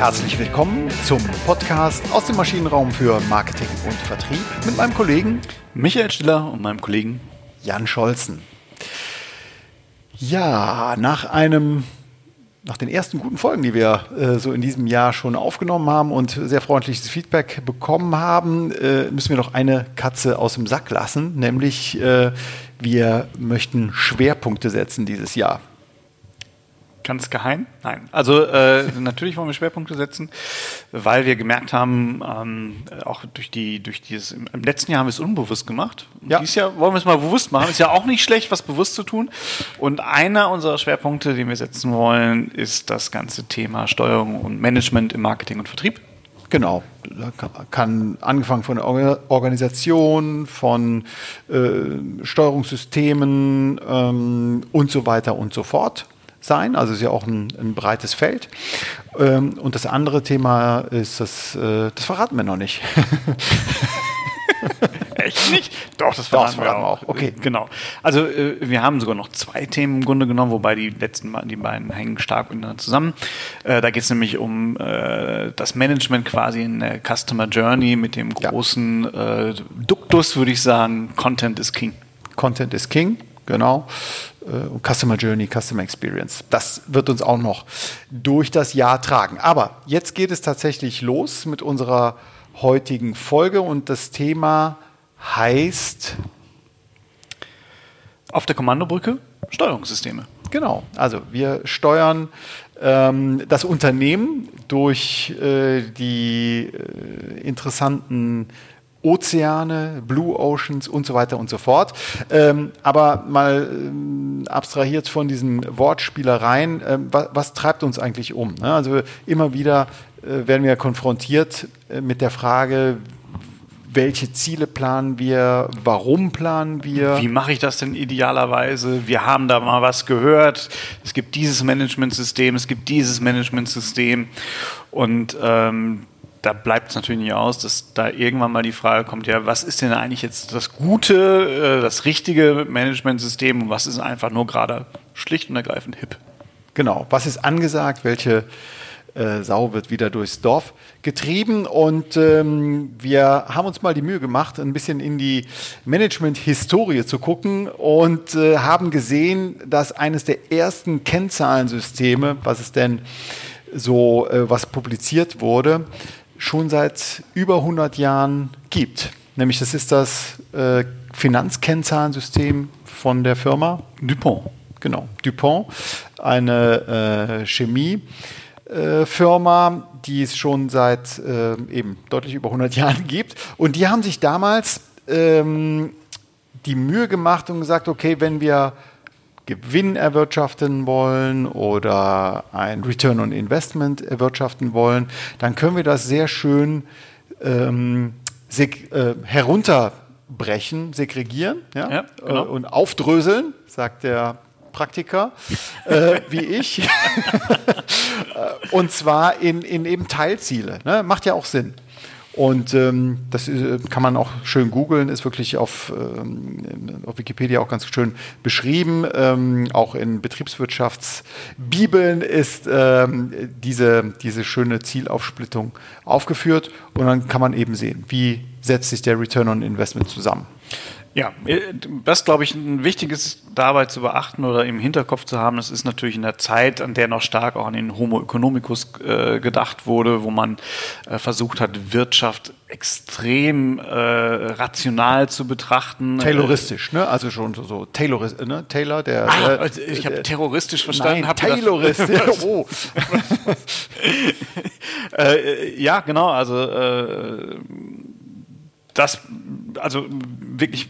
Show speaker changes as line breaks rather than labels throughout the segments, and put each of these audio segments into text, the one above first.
Herzlich willkommen zum Podcast aus dem Maschinenraum für Marketing und Vertrieb mit meinem Kollegen
Michael Stiller und meinem Kollegen
Jan Scholzen. Ja, nach einem nach den ersten guten Folgen, die wir äh, so in diesem Jahr schon aufgenommen haben und sehr freundliches Feedback bekommen haben, äh, müssen wir noch eine Katze aus dem Sack lassen, nämlich äh, wir möchten Schwerpunkte setzen dieses Jahr.
Ganz geheim? Nein. Also äh, natürlich wollen wir Schwerpunkte setzen, weil wir gemerkt haben, ähm, auch durch die, durch dieses, im, im letzten Jahr haben wir es unbewusst gemacht. Ja. Dieses Jahr wollen wir es mal bewusst machen. Ist ja auch nicht schlecht, was bewusst zu tun. Und einer unserer Schwerpunkte, den wir setzen wollen, ist das ganze Thema Steuerung und Management im Marketing und Vertrieb.
Genau, da kann angefangen von der Organisation, von äh, Steuerungssystemen ähm, und so weiter und so fort sein. Also ist ja auch ein, ein breites Feld. Ähm, und das andere Thema ist, das, äh, das verraten wir noch nicht.
Echt nicht? Doch, das verraten, Doch, das verraten wir auch. Okay. Genau. Also äh, wir haben sogar noch zwei Themen im Grunde genommen, wobei die letzten die beiden hängen stark miteinander zusammen. Äh, da geht es nämlich um äh, das Management quasi in der Customer Journey mit dem großen ja. Duktus, würde ich sagen, Content is King.
Content is King, genau. Customer Journey, Customer Experience. Das wird uns auch noch durch das Jahr tragen. Aber jetzt geht es tatsächlich los mit unserer heutigen Folge und das Thema heißt
auf der Kommandobrücke Steuerungssysteme.
Genau, also wir steuern ähm, das Unternehmen durch äh, die äh, interessanten Ozeane, Blue Oceans und so weiter und so fort. Ähm, aber mal ähm, abstrahiert von diesen Wortspielereien, ähm, was, was, treibt uns eigentlich um? Ne? Also immer wieder äh, werden wir konfrontiert äh, mit der Frage, welche Ziele planen wir, warum planen wir.
Wie mache ich das denn idealerweise? Wir haben da mal was gehört. Es gibt dieses Managementsystem, es gibt dieses Managementsystem. Und ähm, da bleibt es natürlich nicht aus, dass da irgendwann mal die Frage kommt, ja, was ist denn eigentlich jetzt das gute, äh, das richtige Managementsystem und was ist einfach nur gerade schlicht und ergreifend hip?
Genau, was ist angesagt, welche äh, Sau wird wieder durchs Dorf getrieben? Und ähm, wir haben uns mal die Mühe gemacht, ein bisschen in die Management-Historie zu gucken und äh, haben gesehen, dass eines der ersten Kennzahlensysteme, was es denn so, äh, was publiziert wurde, schon seit über 100 Jahren gibt. Nämlich das ist das äh, Finanzkennzahlensystem von der Firma
Dupont.
Genau, Dupont, eine äh, Chemiefirma, äh, die es schon seit äh, eben deutlich über 100 Jahren gibt. Und die haben sich damals ähm, die Mühe gemacht und gesagt, okay, wenn wir Gewinn erwirtschaften wollen oder ein Return on Investment erwirtschaften wollen, dann können wir das sehr schön ähm, seg äh, herunterbrechen, segregieren ja? ja genau. äh, und aufdröseln, sagt der Praktiker, äh, wie ich. und zwar in, in eben Teilziele. Ne? Macht ja auch Sinn. Und ähm, das äh, kann man auch schön googeln, ist wirklich auf, ähm, auf Wikipedia auch ganz schön beschrieben. Ähm, auch in Betriebswirtschaftsbibeln ist ähm, diese, diese schöne Zielaufsplittung aufgeführt. Und dann kann man eben sehen, wie setzt sich der Return on Investment zusammen.
Ja, äh, was glaube ich ein wichtiges dabei zu beachten oder im Hinterkopf zu haben, das ist natürlich in der Zeit, an der noch stark auch an den Homo economicus äh, gedacht wurde, wo man äh, versucht hat, Wirtschaft extrem äh, rational zu betrachten.
Tayloristisch, ne? Also schon so, so Taylor, ne? Taylor, der.
Der also ich habe terroristisch verstanden.
Nein, Taylorist. oh.
äh, ja, genau. Also äh, das, also wirklich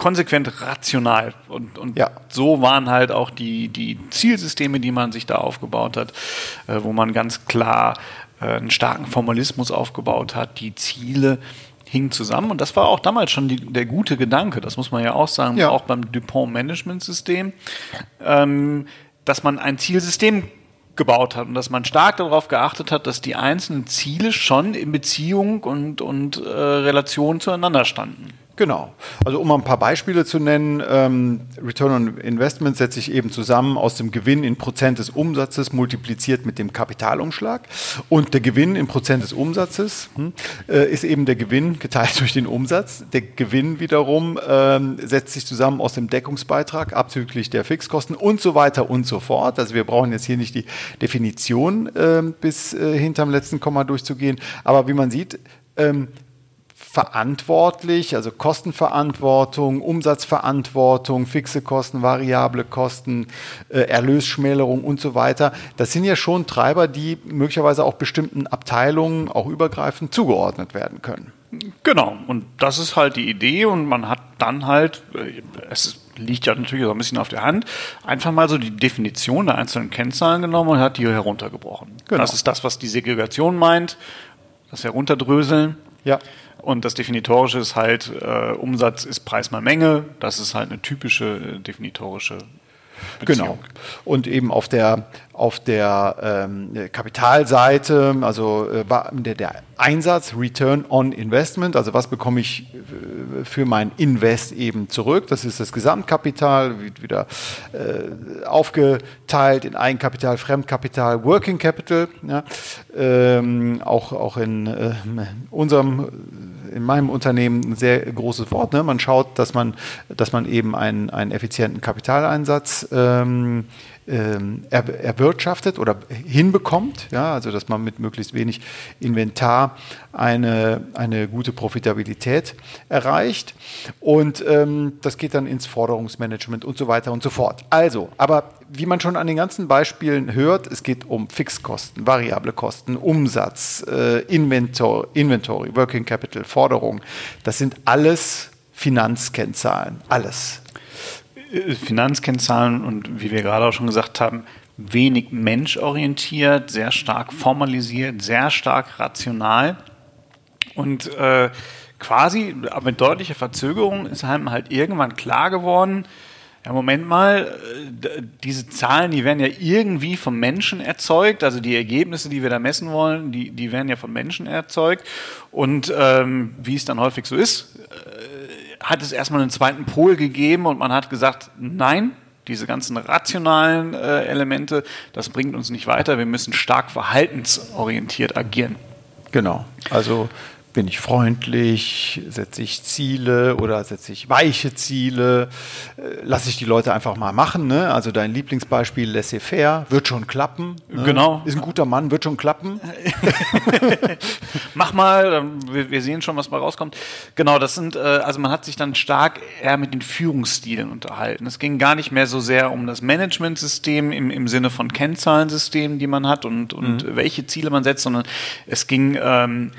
konsequent rational. Und, und ja. so waren halt auch die, die Zielsysteme, die man sich da aufgebaut hat, äh, wo man ganz klar äh, einen starken Formalismus aufgebaut hat, die Ziele hingen zusammen. Und das war auch damals schon die, der gute Gedanke, das muss man ja auch sagen, ja. auch beim Dupont Management System, ähm, dass man ein Zielsystem gebaut hat und dass man stark darauf geachtet hat, dass die einzelnen Ziele schon in Beziehung und, und äh, Relation zueinander standen.
Genau. Also um ein paar Beispiele zu nennen, ähm, Return on Investment setzt sich eben zusammen aus dem Gewinn in Prozent des Umsatzes multipliziert mit dem Kapitalumschlag. Und der Gewinn in Prozent des Umsatzes hm, äh, ist eben der Gewinn geteilt durch den Umsatz. Der Gewinn wiederum ähm, setzt sich zusammen aus dem Deckungsbeitrag abzüglich der Fixkosten und so weiter und so fort. Also wir brauchen jetzt hier nicht die Definition äh, bis äh, hinterm letzten Komma durchzugehen. Aber wie man sieht, ähm, verantwortlich, also Kostenverantwortung, Umsatzverantwortung, fixe Kosten, variable Kosten, äh, Erlösschmälerung und so weiter. Das sind ja schon Treiber, die möglicherweise auch bestimmten Abteilungen auch übergreifend zugeordnet werden können.
Genau, und das ist halt die Idee und man hat dann halt, äh, es liegt ja natürlich so ein bisschen auf der Hand, einfach mal so die Definition der einzelnen Kennzahlen genommen und hat die heruntergebrochen. Genau. Das ist das, was die Segregation meint, das Herunterdröseln.
Ja.
Und das Definitorische ist halt, äh, Umsatz ist Preis mal Menge. Das ist halt eine typische äh, definitorische
Beziehung. Genau. Und eben auf der, auf der ähm, Kapitalseite, also äh, der, der, Einsatz, Return on Investment, also was bekomme ich äh, für mein Invest eben zurück. Das ist das Gesamtkapital, wird wieder äh, aufgeteilt in Eigenkapital, Fremdkapital, Working Capital. Ja. Ähm, auch, auch in äh, unserem in meinem Unternehmen ein sehr großes Wort. Ne? Man schaut, dass man, dass man eben einen, einen effizienten Kapitaleinsatz ähm, erwirtschaftet oder hinbekommt, ja, also dass man mit möglichst wenig Inventar eine, eine gute Profitabilität erreicht. Und ähm, das geht dann ins Forderungsmanagement und so weiter und so fort. Also, aber wie man schon an den ganzen Beispielen hört, es geht um Fixkosten, variable Kosten, Umsatz, äh, Inventor, Inventory, Working Capital, Forderung. Das sind alles Finanzkennzahlen, alles.
Finanzkennzahlen und wie wir gerade auch schon gesagt haben, wenig menschorientiert, sehr stark formalisiert, sehr stark rational. Und äh, quasi, mit deutlicher Verzögerung ist einem halt irgendwann klar geworden, ja, Moment mal, äh, diese Zahlen, die werden ja irgendwie vom Menschen erzeugt, also die Ergebnisse, die wir da messen wollen, die, die werden ja vom Menschen erzeugt. Und ähm, wie es dann häufig so ist, hat es erstmal einen zweiten Pol gegeben und man hat gesagt, nein, diese ganzen rationalen äh, Elemente, das bringt uns nicht weiter, wir müssen stark verhaltensorientiert agieren.
Genau. Also bin ich freundlich, setze ich Ziele oder setze ich weiche Ziele, äh, lasse ich die Leute einfach mal machen. Ne? Also dein Lieblingsbeispiel laissez-faire, wird schon klappen.
Ne? Genau.
Ist ein guter Mann, wird schon klappen.
Mach mal, wir, sehen schon, was mal rauskommt. Genau, das sind, äh, also man hat sich dann stark eher mit den Führungsstilen unterhalten. Es ging gar nicht mehr so sehr um das Managementsystem im, im Sinne von Kennzahlensystemen, die man hat und, und mhm. welche Ziele man setzt, sondern es ging ähm,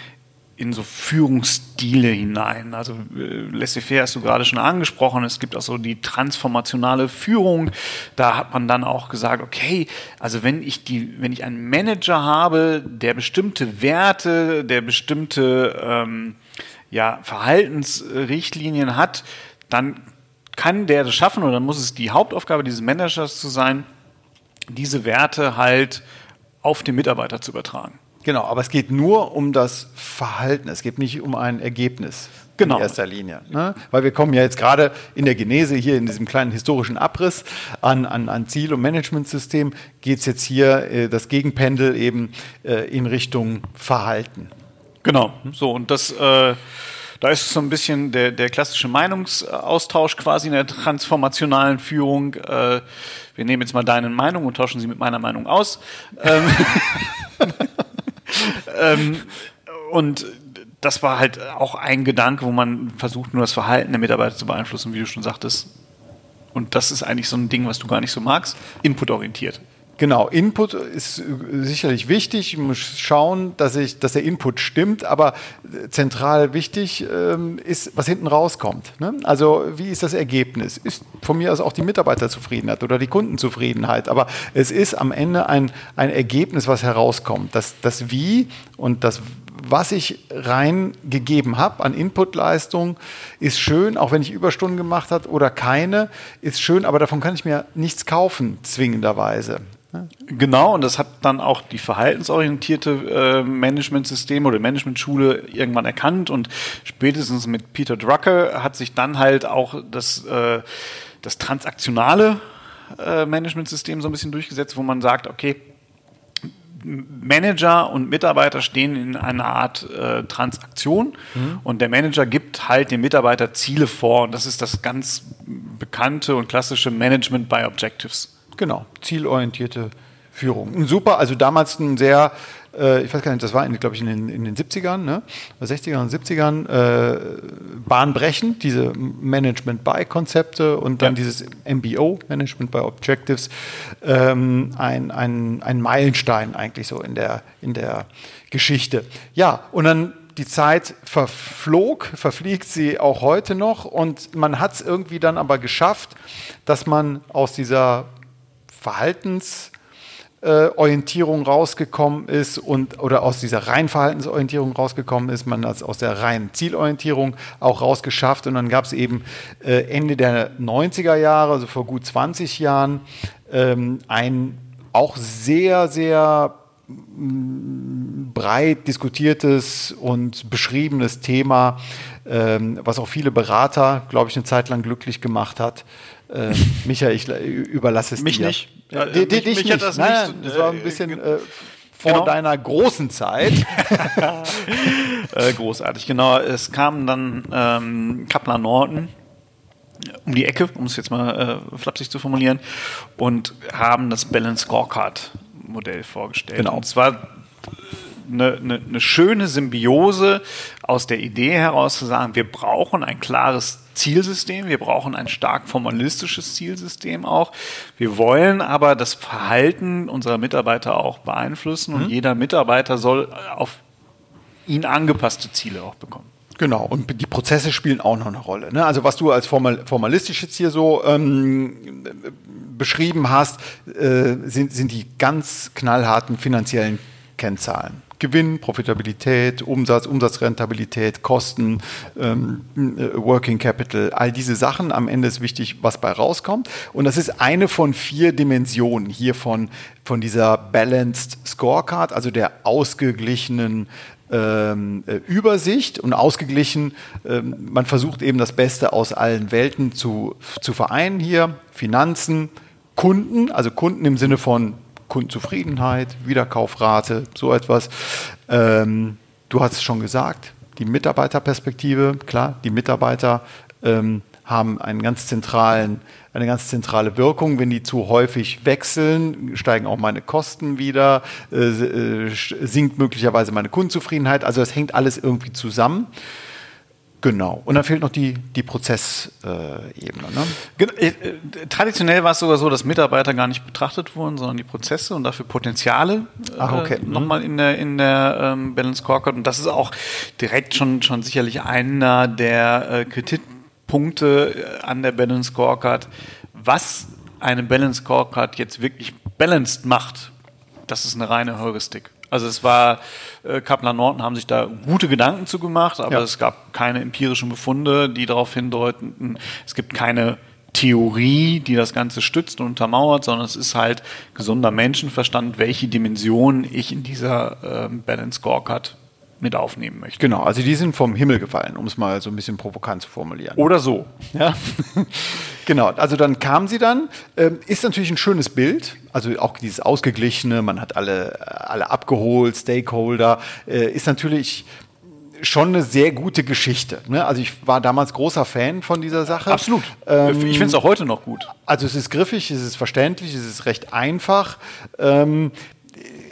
in so Führungsstile hinein. Also äh, laissez-faire hast du gerade schon angesprochen. Es gibt auch so die transformationale Führung. Da hat man dann auch gesagt, okay, also wenn ich die, wenn ich einen Manager habe, der bestimmte Werte, der bestimmte ähm, ja, Verhaltensrichtlinien hat, dann kann der das schaffen oder dann muss es die Hauptaufgabe dieses Managers zu sein, diese Werte halt auf den Mitarbeiter zu übertragen.
Genau, aber es geht nur um das Verhalten, es geht nicht um ein Ergebnis genau. in erster Linie. Ne? Weil wir kommen ja jetzt gerade in der Genese, hier in diesem kleinen historischen Abriss an, an, an Ziel- und Managementsystem, geht es jetzt hier äh, das Gegenpendel eben äh, in Richtung Verhalten.
Genau, so und das... Äh da ist so ein bisschen der, der klassische Meinungsaustausch quasi in der transformationalen Führung. Äh, wir nehmen jetzt mal deine Meinung und tauschen sie mit meiner Meinung aus. Ähm, und das war halt auch ein Gedanke, wo man versucht, nur das Verhalten der Mitarbeiter zu beeinflussen, wie du schon sagtest. Und das ist eigentlich so ein Ding, was du gar nicht so magst, inputorientiert.
Genau, Input ist sicherlich wichtig. Ich muss schauen, dass, ich, dass der Input stimmt, aber zentral wichtig ähm, ist, was hinten rauskommt. Ne? Also, wie ist das Ergebnis? Ist von mir aus auch die Mitarbeiterzufriedenheit oder die Kundenzufriedenheit, aber es ist am Ende ein, ein Ergebnis, was herauskommt. Das, das Wie und das was ich reingegeben habe an Inputleistung, ist schön, auch wenn ich Überstunden gemacht habe oder keine, ist schön, aber davon kann ich mir nichts kaufen, zwingenderweise.
Genau, und das hat dann auch die verhaltensorientierte äh, Managementsysteme oder Managementschule irgendwann erkannt und spätestens mit Peter Drucker hat sich dann halt auch das, äh, das transaktionale äh, Managementsystem so ein bisschen durchgesetzt, wo man sagt, okay, Manager und Mitarbeiter stehen in einer Art äh, Transaktion mhm. und der Manager gibt halt dem Mitarbeiter Ziele vor und das ist das ganz bekannte und klassische Management by Objectives.
Genau, zielorientierte Führung. Super, also damals ein sehr äh, ich weiß gar nicht, das war, glaube ich, in den, in den 70ern, ne? 60ern und 70ern, äh, bahnbrechend, diese Management-by-Konzepte und dann ja. dieses MBO, Management by Objectives, ähm, ein, ein, ein Meilenstein eigentlich so in der, in der Geschichte. Ja, und dann die Zeit verflog, verfliegt sie auch heute noch und man hat es irgendwie dann aber geschafft, dass man aus dieser Verhaltens- äh, rausgekommen ist und oder aus dieser reinen Verhaltensorientierung rausgekommen ist, man hat aus der reinen Zielorientierung auch rausgeschafft und dann gab es eben äh, Ende der 90er Jahre, also vor gut 20 Jahren, ähm, ein auch sehr, sehr mm, breit diskutiertes und beschriebenes Thema, ähm, was auch viele Berater, glaube ich, eine Zeit lang glücklich gemacht hat. Äh, Michael, ich überlasse es
mich
dir.
Nicht.
Ja, äh, dich mich nicht. Das, nein, nicht, das war ein äh, bisschen äh, vor genau. deiner großen Zeit.
äh, großartig, genau. Es kam dann ähm, Kaplan Norton um die Ecke, um es jetzt mal äh, flapsig zu formulieren, und haben das Balance Scorecard Modell vorgestellt.
Genau.
Und zwar eine, eine, eine schöne Symbiose aus der Idee heraus zu sagen, wir brauchen ein klares Zielsystem, wir brauchen ein stark formalistisches Zielsystem auch. Wir wollen aber das Verhalten unserer Mitarbeiter auch beeinflussen und mhm. jeder Mitarbeiter soll auf ihn angepasste Ziele auch bekommen.
Genau, und die Prozesse spielen auch noch eine Rolle. Ne? Also was du als formal, formalistisch jetzt hier so ähm, beschrieben hast, äh, sind, sind die ganz knallharten finanziellen Kennzahlen. Gewinn, Profitabilität, Umsatz, Umsatzrentabilität, Kosten, ähm, äh, Working Capital, all diese Sachen. Am Ende ist wichtig, was bei rauskommt. Und das ist eine von vier Dimensionen hier von, von dieser Balanced Scorecard, also der ausgeglichenen ähm, äh, Übersicht und ausgeglichen. Ähm, man versucht eben das Beste aus allen Welten zu, zu vereinen hier. Finanzen, Kunden, also Kunden im Sinne von Kundenzufriedenheit, Wiederkaufrate, so etwas. Ähm, du hast es schon gesagt, die Mitarbeiterperspektive, klar, die Mitarbeiter ähm, haben einen ganz zentralen, eine ganz zentrale Wirkung. Wenn die zu häufig wechseln, steigen auch meine Kosten wieder, äh, äh sinkt möglicherweise meine Kundenzufriedenheit. Also das hängt alles irgendwie zusammen. Genau. Und dann fehlt noch die, die Prozessebene.
Äh, ne? Traditionell war es sogar so, dass Mitarbeiter gar nicht betrachtet wurden, sondern die Prozesse und dafür Potenziale
Ach, okay.
äh, nochmal in der, in der ähm, Balance Scorecard. Und das ist auch direkt schon, schon sicherlich einer der äh, Kritikpunkte äh, an der Balance Scorecard. Was eine Balance Scorecard jetzt wirklich balanced macht, das ist eine reine Heuristik. Also es war, äh, Kaplan Norton haben sich da gute Gedanken zu gemacht, aber ja. es gab keine empirischen Befunde, die darauf hindeuten, es gibt keine Theorie, die das Ganze stützt und untermauert, sondern es ist halt gesunder Menschenverstand, welche Dimensionen ich in dieser äh, Balance Scorecard mit aufnehmen möchte.
Genau, also die sind vom Himmel gefallen, um es mal so ein bisschen provokant zu formulieren.
Oder so.
Ja. genau, also dann kam sie dann. Ähm, ist natürlich ein schönes Bild, also auch dieses Ausgeglichene, man hat alle, alle abgeholt, Stakeholder, äh, ist natürlich schon eine sehr gute Geschichte. Ne? Also ich war damals großer Fan von dieser Sache.
Absolut. Ähm, ich finde es auch heute noch gut.
Also es ist griffig, es ist verständlich, es ist recht einfach. Ähm,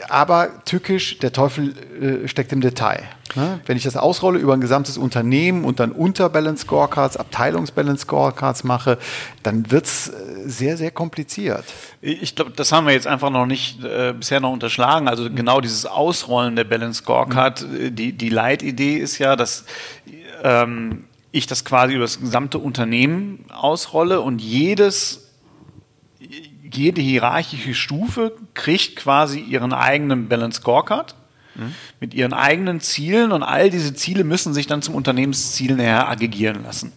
aber tückisch, der Teufel äh, steckt im Detail. Ne? Wenn ich das ausrolle über ein gesamtes Unternehmen und dann unter Balance Scorecards, Abteilungs-Balance Scorecards mache, dann wird es äh, sehr, sehr kompliziert.
Ich glaube, das haben wir jetzt einfach noch nicht äh, bisher noch unterschlagen. Also mhm. genau dieses Ausrollen der Balance Scorecard, mhm. Äh, die, die Leitidee ist ja, dass ähm, ich das quasi über das gesamte Unternehmen ausrolle und jedes jede hierarchische Stufe kriegt quasi ihren eigenen Balance Scorecard mhm. mit ihren eigenen Zielen und all diese Ziele müssen sich dann zum Unternehmensziel näher aggregieren lassen.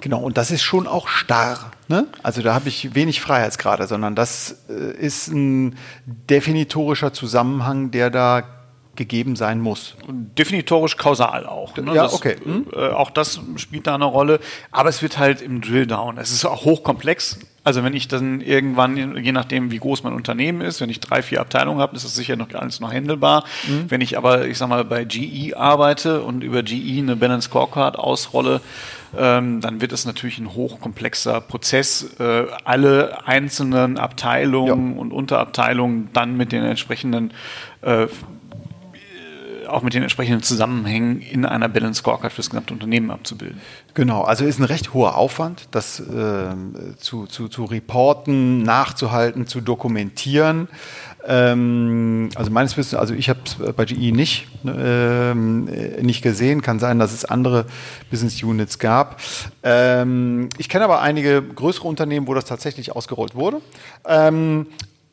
Genau, und das ist schon auch starr. Ne? Also da habe ich wenig Freiheitsgrade, sondern das äh, ist ein definitorischer Zusammenhang, der da gegeben sein muss.
Definitorisch kausal auch.
Ne? Ja,
das,
okay. Hm?
Äh, auch das spielt da eine Rolle. Aber es wird halt im Drilldown. Es ist auch hochkomplex. Also wenn ich dann irgendwann, je nachdem wie groß mein Unternehmen ist, wenn ich drei, vier Abteilungen habe, ist das sicher noch alles noch handelbar. Mhm. Wenn ich aber, ich sag mal, bei GE arbeite und über GE eine Balance Scorecard ausrolle, ähm, dann wird es natürlich ein hochkomplexer Prozess, äh, alle einzelnen Abteilungen ja. und Unterabteilungen dann mit den entsprechenden äh, auch mit den entsprechenden Zusammenhängen in einer Balance Scorecard fürs gesamte Unternehmen abzubilden.
Genau, also ist ein recht hoher Aufwand, das äh, zu, zu, zu reporten, nachzuhalten, zu dokumentieren. Ähm, also meines Wissens, also ich habe es bei GE nicht, ähm, nicht gesehen. Kann sein, dass es andere Business Units gab. Ähm, ich kenne aber einige größere Unternehmen, wo das tatsächlich ausgerollt wurde. Ähm,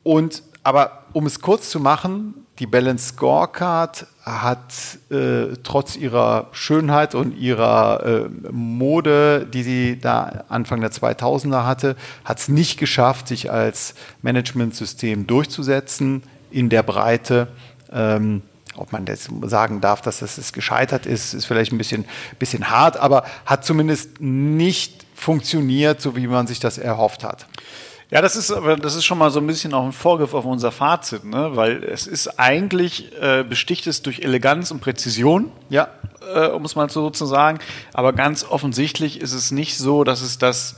und aber um es kurz zu machen, die Balance Scorecard hat äh, trotz ihrer Schönheit und ihrer äh, Mode, die sie da Anfang der 2000er hatte, hat es nicht geschafft, sich als Managementsystem durchzusetzen in der Breite. Ähm, ob man jetzt sagen darf, dass es gescheitert ist, ist vielleicht ein bisschen, bisschen hart, aber hat zumindest nicht funktioniert, so wie man sich das erhofft hat.
Ja, das ist aber das ist schon mal so ein bisschen auch ein Vorgriff auf unser Fazit, ne? weil es ist eigentlich äh, besticht es durch Eleganz und Präzision, ja, äh, um es mal so zu sagen. Aber ganz offensichtlich ist es nicht so, dass es das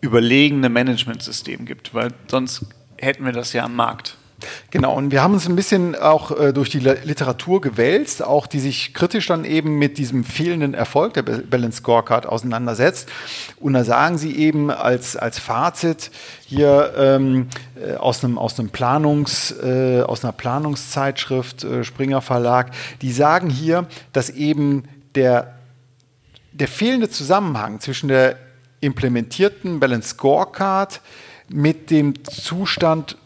überlegene Managementsystem gibt, weil sonst hätten wir das ja am Markt.
Genau, und wir haben uns ein bisschen auch äh, durch die Literatur gewälzt, auch die sich kritisch dann eben mit diesem fehlenden Erfolg der Balance Scorecard auseinandersetzt. Und da sagen sie eben als, als Fazit hier ähm, äh, aus, einem, aus, einem Planungs, äh, aus einer Planungszeitschrift äh, Springer Verlag, die sagen hier, dass eben der, der fehlende Zusammenhang zwischen der implementierten Balance Scorecard mit dem Zustand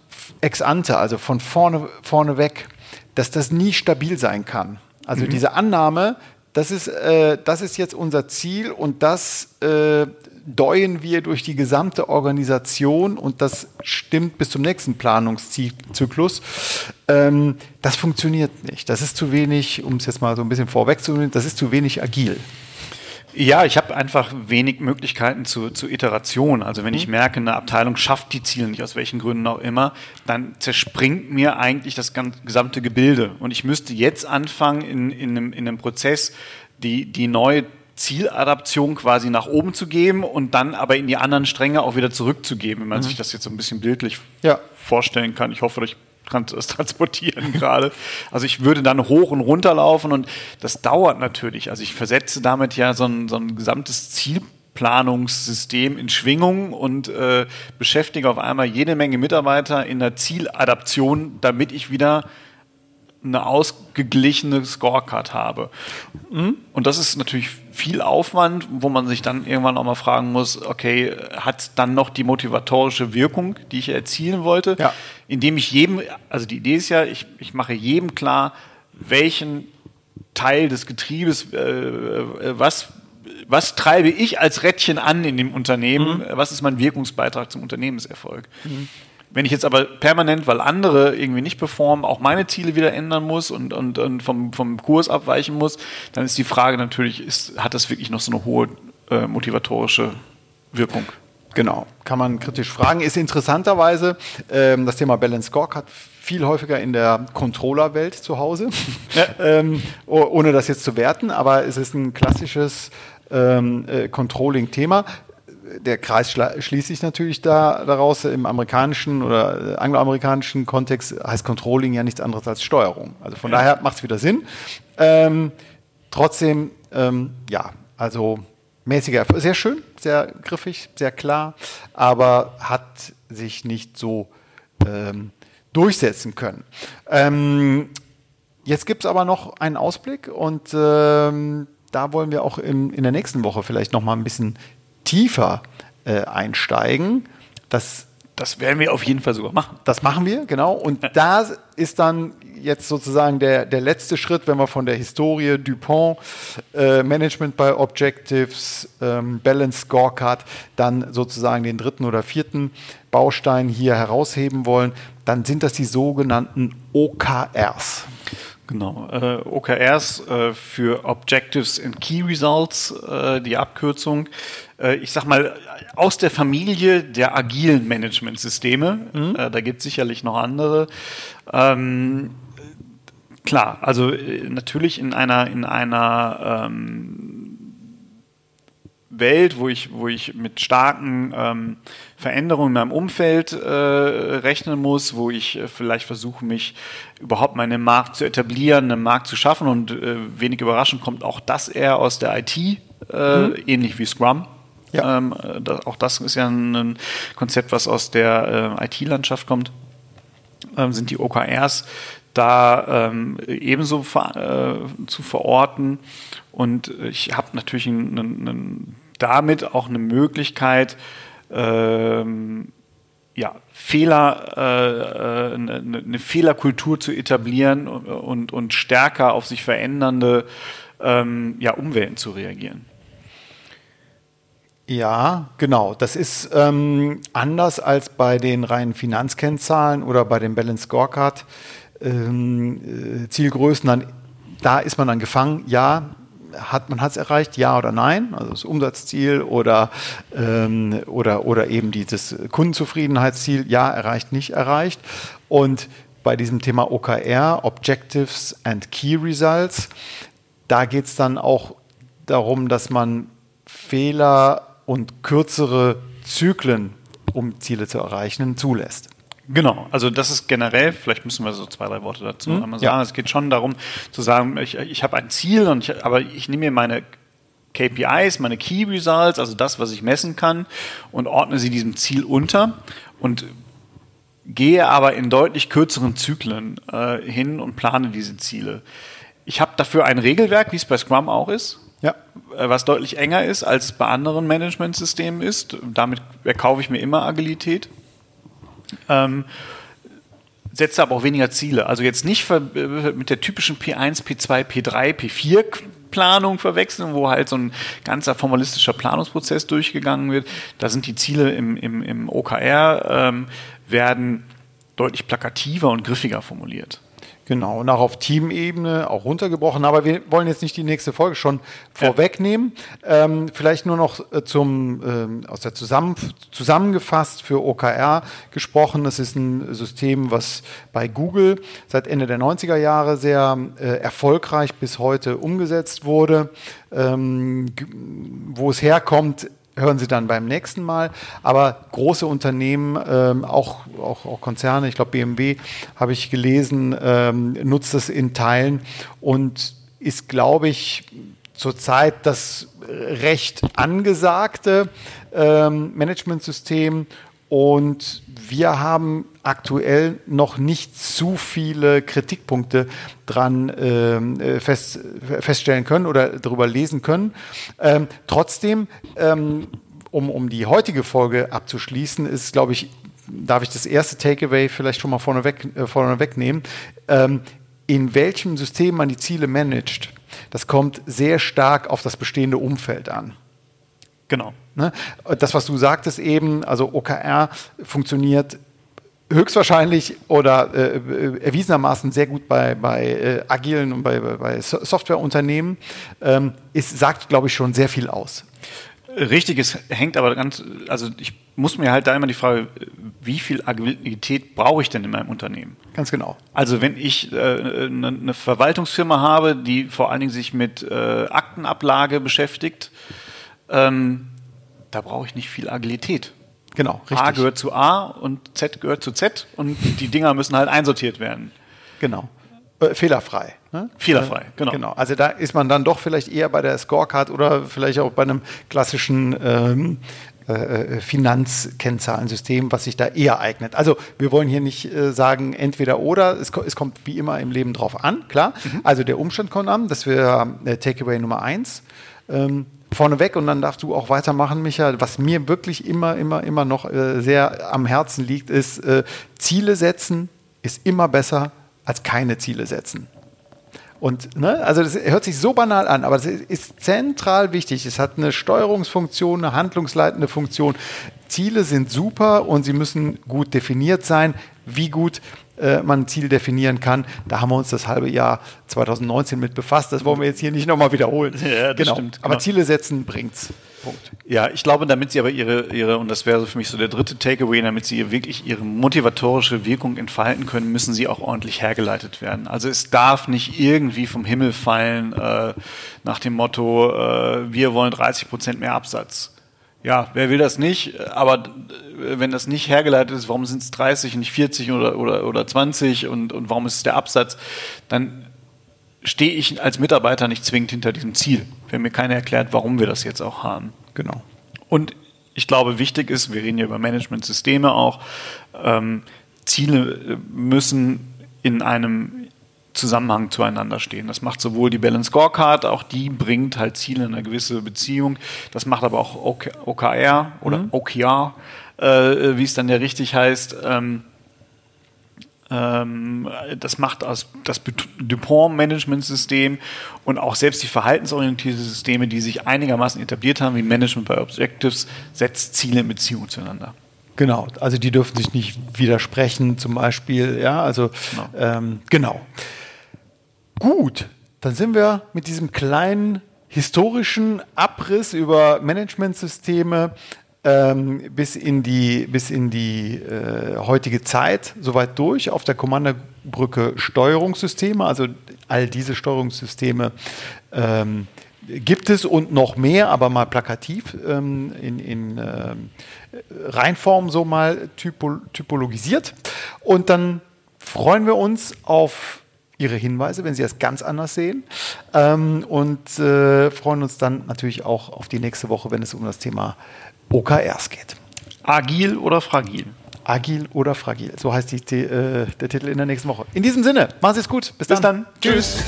ex ante, also von vorne, vorne weg, dass das nie stabil sein kann. Also mhm. diese Annahme, das ist, äh, das ist jetzt unser Ziel und das äh, deuen wir durch die gesamte Organisation und das stimmt bis zum nächsten Planungszyklus. Ähm, das funktioniert nicht. Das ist zu wenig, um es jetzt mal so ein bisschen vorwegzunehmen, das ist zu wenig agil.
Ja, ich habe einfach wenig Möglichkeiten zu, zu Iteration. Also wenn mhm. ich merke, eine Abteilung schafft die Ziele nicht, aus welchen Gründen auch immer, dann zerspringt mir eigentlich das gesamte Gebilde. Und ich müsste jetzt anfangen, in, in, einem, in einem Prozess die, die neue Zieladaption quasi nach oben zu geben und dann aber in die anderen Stränge auch wieder zurückzugeben, wenn man mhm. sich das jetzt so ein bisschen bildlich ja. vorstellen kann. Ich hoffe, ich transportieren gerade. Also ich würde dann hoch und runter laufen und das dauert natürlich. Also ich versetze damit ja so ein, so ein gesamtes Zielplanungssystem in Schwingung und äh, beschäftige auf einmal jede Menge Mitarbeiter in der Zieladaption, damit ich wieder eine ausgeglichene Scorecard habe. Mhm. Und das ist natürlich viel Aufwand, wo man sich dann irgendwann auch mal fragen muss, okay, hat dann noch die motivatorische Wirkung, die ich erzielen wollte? Ja. Indem ich jedem, also die Idee ist ja, ich, ich mache jedem klar, welchen Teil des Getriebes, äh, äh was was treibe ich als Rädchen an in dem Unternehmen? Mhm. Was ist mein Wirkungsbeitrag zum Unternehmenserfolg? Mhm. Wenn ich jetzt aber permanent, weil andere irgendwie nicht performen, auch meine Ziele wieder ändern muss und, und, und vom, vom Kurs abweichen muss, dann ist die Frage natürlich, ist, hat das wirklich noch so eine hohe äh, motivatorische Wirkung?
Genau, kann man kritisch fragen. Ist interessanterweise ähm, das Thema Balance Scorecard viel häufiger in der Controller-Welt zu Hause, ja. ähm, ohne das jetzt zu werten, aber es ist ein klassisches ähm, äh, Controlling-Thema der Kreis schließt sich natürlich da, daraus. Im amerikanischen oder äh, angloamerikanischen Kontext heißt Controlling ja nichts anderes als Steuerung. Also von ja. daher macht es wieder Sinn. Ähm, trotzdem, ähm, ja, also mäßiger Erfolg. Sehr schön, sehr griffig, sehr klar, aber hat sich nicht so ähm, durchsetzen können. Ähm, jetzt gibt es aber noch einen Ausblick und ähm, da wollen wir auch in, in der nächsten Woche vielleicht noch mal ein bisschen tiefer äh, einsteigen. Das,
das werden wir auf jeden Fall sogar machen.
Das machen wir, genau. Und da ist dann jetzt sozusagen der, der letzte Schritt, wenn wir von der Historie Dupont, äh, Management by Objectives, ähm, Balance Scorecard, dann sozusagen den dritten oder vierten Baustein hier herausheben wollen, dann sind das die sogenannten OKRs.
Genau, äh, OKRs äh, für Objectives and Key Results, äh, die Abkürzung. Äh, ich sag mal, aus der Familie der agilen Managementsysteme, mhm. Äh, da gibt es sicherlich noch andere. Ähm, klar, also äh, natürlich in einer, in einer ähm, Welt, wo ich, wo ich mit starken ähm, Veränderungen in meinem Umfeld äh, rechnen muss, wo ich äh, vielleicht versuche, mich überhaupt einem Markt zu etablieren, einen Markt zu schaffen und äh, wenig überraschend kommt auch das eher aus der IT, äh, mhm. ähnlich wie Scrum. Ja. Ähm, das, auch das ist ja ein, ein Konzept, was aus der äh, IT-Landschaft kommt. Ähm, sind die OKRs da ähm, ebenso ver, äh, zu verorten. Und ich habe natürlich einen, einen damit auch eine Möglichkeit, ähm, ja, Fehler, äh, eine, äh, eine, Fehlerkultur zu etablieren und, und stärker auf sich verändernde ähm, ja, Umwelten zu reagieren.
Ja, genau. Das ist ähm, anders als bei den reinen Finanzkennzahlen oder bei dem Balance Scorecard ähm, äh, Zielgrößen. Dann, da ist man dann gefangen. Ja, hat man es erreicht, ja oder nein, also das Umsatzziel oder, ähm, oder, oder eben dieses Kundenzufriedenheitsziel, ja, erreicht, nicht erreicht. Und bei diesem Thema OKR, Objectives and Key Results, da geht es dann auch darum, dass man Fehler und kürzere Zyklen, um Ziele zu erreichen, zulässt.
Genau, also das ist generell, vielleicht müssen wir so zwei, drei Worte dazu mhm. einmal sagen. Ja. Es geht schon darum zu sagen, ich, ich habe ein Ziel, und ich, aber ich nehme mir meine KPIs, meine Key Results, also das, was ich messen kann, und ordne sie diesem Ziel unter und gehe aber in deutlich kürzeren Zyklen äh, hin und plane diese Ziele. Ich habe dafür ein Regelwerk, wie es bei Scrum auch ist, ja. Äh, was deutlich enger ist, als bei anderen Managementsystemen ist. Damit erkaufe ich mir immer Agilität. Ähm, setze aber auch weniger Ziele. Also jetzt nicht mit der typischen P1, P2, P3, P4 Planung verwechseln, wo halt so ein ganzer formalistischer Planungsprozess durchgegangen wird. Da sind die Ziele im, im, im OKR, ähm, werden deutlich plakativer und griffiger formuliert.
Genau, und auch auf Teamebene auch runtergebrochen. Aber wir wollen jetzt nicht die nächste Folge schon vorwegnehmen. Ähm, vielleicht nur noch äh, zum, ähm, aus der Zusammen zusammengefasst für OKR gesprochen. Das ist ein System, was bei Google seit Ende der 90er Jahre sehr äh, erfolgreich bis heute umgesetzt wurde. Ähm, wo es herkommt, hören Sie dann beim nächsten Mal. Aber große Unternehmen, ähm, auch, auch, auch, Konzerne, ich glaube BMW habe ich gelesen, ähm, nutzt es in Teilen und ist, glaube ich, zurzeit das recht angesagte ähm, Managementsystem. Und wir haben aktuell noch nicht zu viele Kritikpunkte dran ähm, äh, fest, feststellen können oder darüber lesen können. Ähm, trotzdem, ähm, um, um die heutige Folge abzuschließen, ist, glaube ich, darf ich das erste Takeaway vielleicht schon mal vorneweg, äh, vorneweg. Ähm, in welchem System man die Ziele managt, das kommt sehr stark auf das bestehende Umfeld an. Genau. Ne? Das, was du sagtest eben, also OKR funktioniert höchstwahrscheinlich oder äh, äh, erwiesenermaßen sehr gut bei, bei äh, agilen und bei, bei Softwareunternehmen, ähm, ist, sagt, glaube ich, schon sehr viel aus.
Richtig, es hängt aber ganz, also ich muss mir halt da immer die Frage, wie viel Agilität brauche ich denn in meinem Unternehmen?
Ganz genau.
Also wenn ich äh, eine, eine Verwaltungsfirma habe, die vor allen Dingen sich mit äh, Aktenablage beschäftigt, ähm, da brauche ich nicht viel Agilität.
Genau,
richtig. A gehört zu A und Z gehört zu Z und die Dinger müssen halt einsortiert werden.
Genau. Äh, fehlerfrei.
Ne? Fehlerfrei, äh,
genau. genau. Also da ist man dann doch vielleicht eher bei der Scorecard oder vielleicht auch bei einem klassischen ähm, äh, äh, Finanzkennzahlensystem, was sich da eher eignet. Also wir wollen hier nicht äh, sagen entweder oder, es, es, kommt wie immer im Leben drauf an, klar. Mhm. Also der Umstand kommt an, das wäre äh, Takeaway Nummer eins. Ähm, vorneweg und dann darfst du auch weitermachen, Micha. Was mir wirklich immer, immer, immer noch äh, sehr am Herzen liegt, ist äh, Ziele setzen ist immer besser als keine Ziele setzen. Und ne, also das hört sich so banal an, aber das ist zentral wichtig. Es hat eine Steuerungsfunktion, eine handlungsleitende Funktion. Ziele sind super und sie müssen gut definiert sein. Wie gut äh, man ein Ziel definieren kann. Da haben wir uns das halbe Jahr 2019 mit befasst. Das wollen wir jetzt hier nicht nochmal wiederholen. Ja, genau. stimmt. Aber genau. Ziele setzen bringt's.
Punkt. Ja, ich glaube, damit sie aber ihre, ihre und das wäre für mich so der dritte Takeaway, damit sie wirklich ihre motivatorische Wirkung entfalten können, müssen sie auch ordentlich hergeleitet werden. Also es darf nicht irgendwie vom Himmel fallen äh, nach dem Motto, äh, wir wollen 30 Prozent mehr Absatz ja, wer will das nicht? Aber äh, wenn das nicht hergeleitet ist, warum sind es 30 und nicht 40 oder, oder, oder 20 und, und warum ist es der Absatz? Dann stehe ich als Mitarbeiter nicht zwingend hinter diesem Ziel, wenn mir keiner erklärt, warum wir das jetzt auch haben.
Genau.
Und ich glaube, wichtig ist, wir reden ja über Managementsysteme auch, ähm, Ziele müssen in einem Zusammenhang zueinander stehen. Das macht sowohl die Balance Scorecard, auch die bringt halt Ziele in eine gewisse Beziehung. Das macht aber auch OKR oder mhm. OKR, äh, wie es dann ja richtig heißt. Ähm, ähm, das macht das, das DuPont-Management-System und auch selbst die verhaltensorientierten Systeme, die sich einigermaßen etabliert haben, wie Management by Objectives, setzt Ziele in Beziehung zueinander.
Genau, also die dürfen sich nicht widersprechen, zum Beispiel. Ja, also genau. Ähm, genau. Gut, dann sind wir mit diesem kleinen historischen Abriss über Managementsysteme ähm, bis in die, bis in die äh, heutige Zeit soweit durch. Auf der Kommandobrücke Steuerungssysteme, also all diese Steuerungssysteme ähm, gibt es und noch mehr, aber mal plakativ ähm, in, in äh, Reinform so mal typo, typologisiert. Und dann freuen wir uns auf Ihre Hinweise, wenn Sie das ganz anders sehen. Ähm, und äh, freuen uns dann natürlich auch auf die nächste Woche, wenn es um das Thema OKRs geht.
Agil oder fragil?
Agil oder fragil. So heißt die, äh, der Titel in der nächsten Woche. In diesem Sinne, machen Sie es gut. Bis dann. Bis dann.
Tschüss.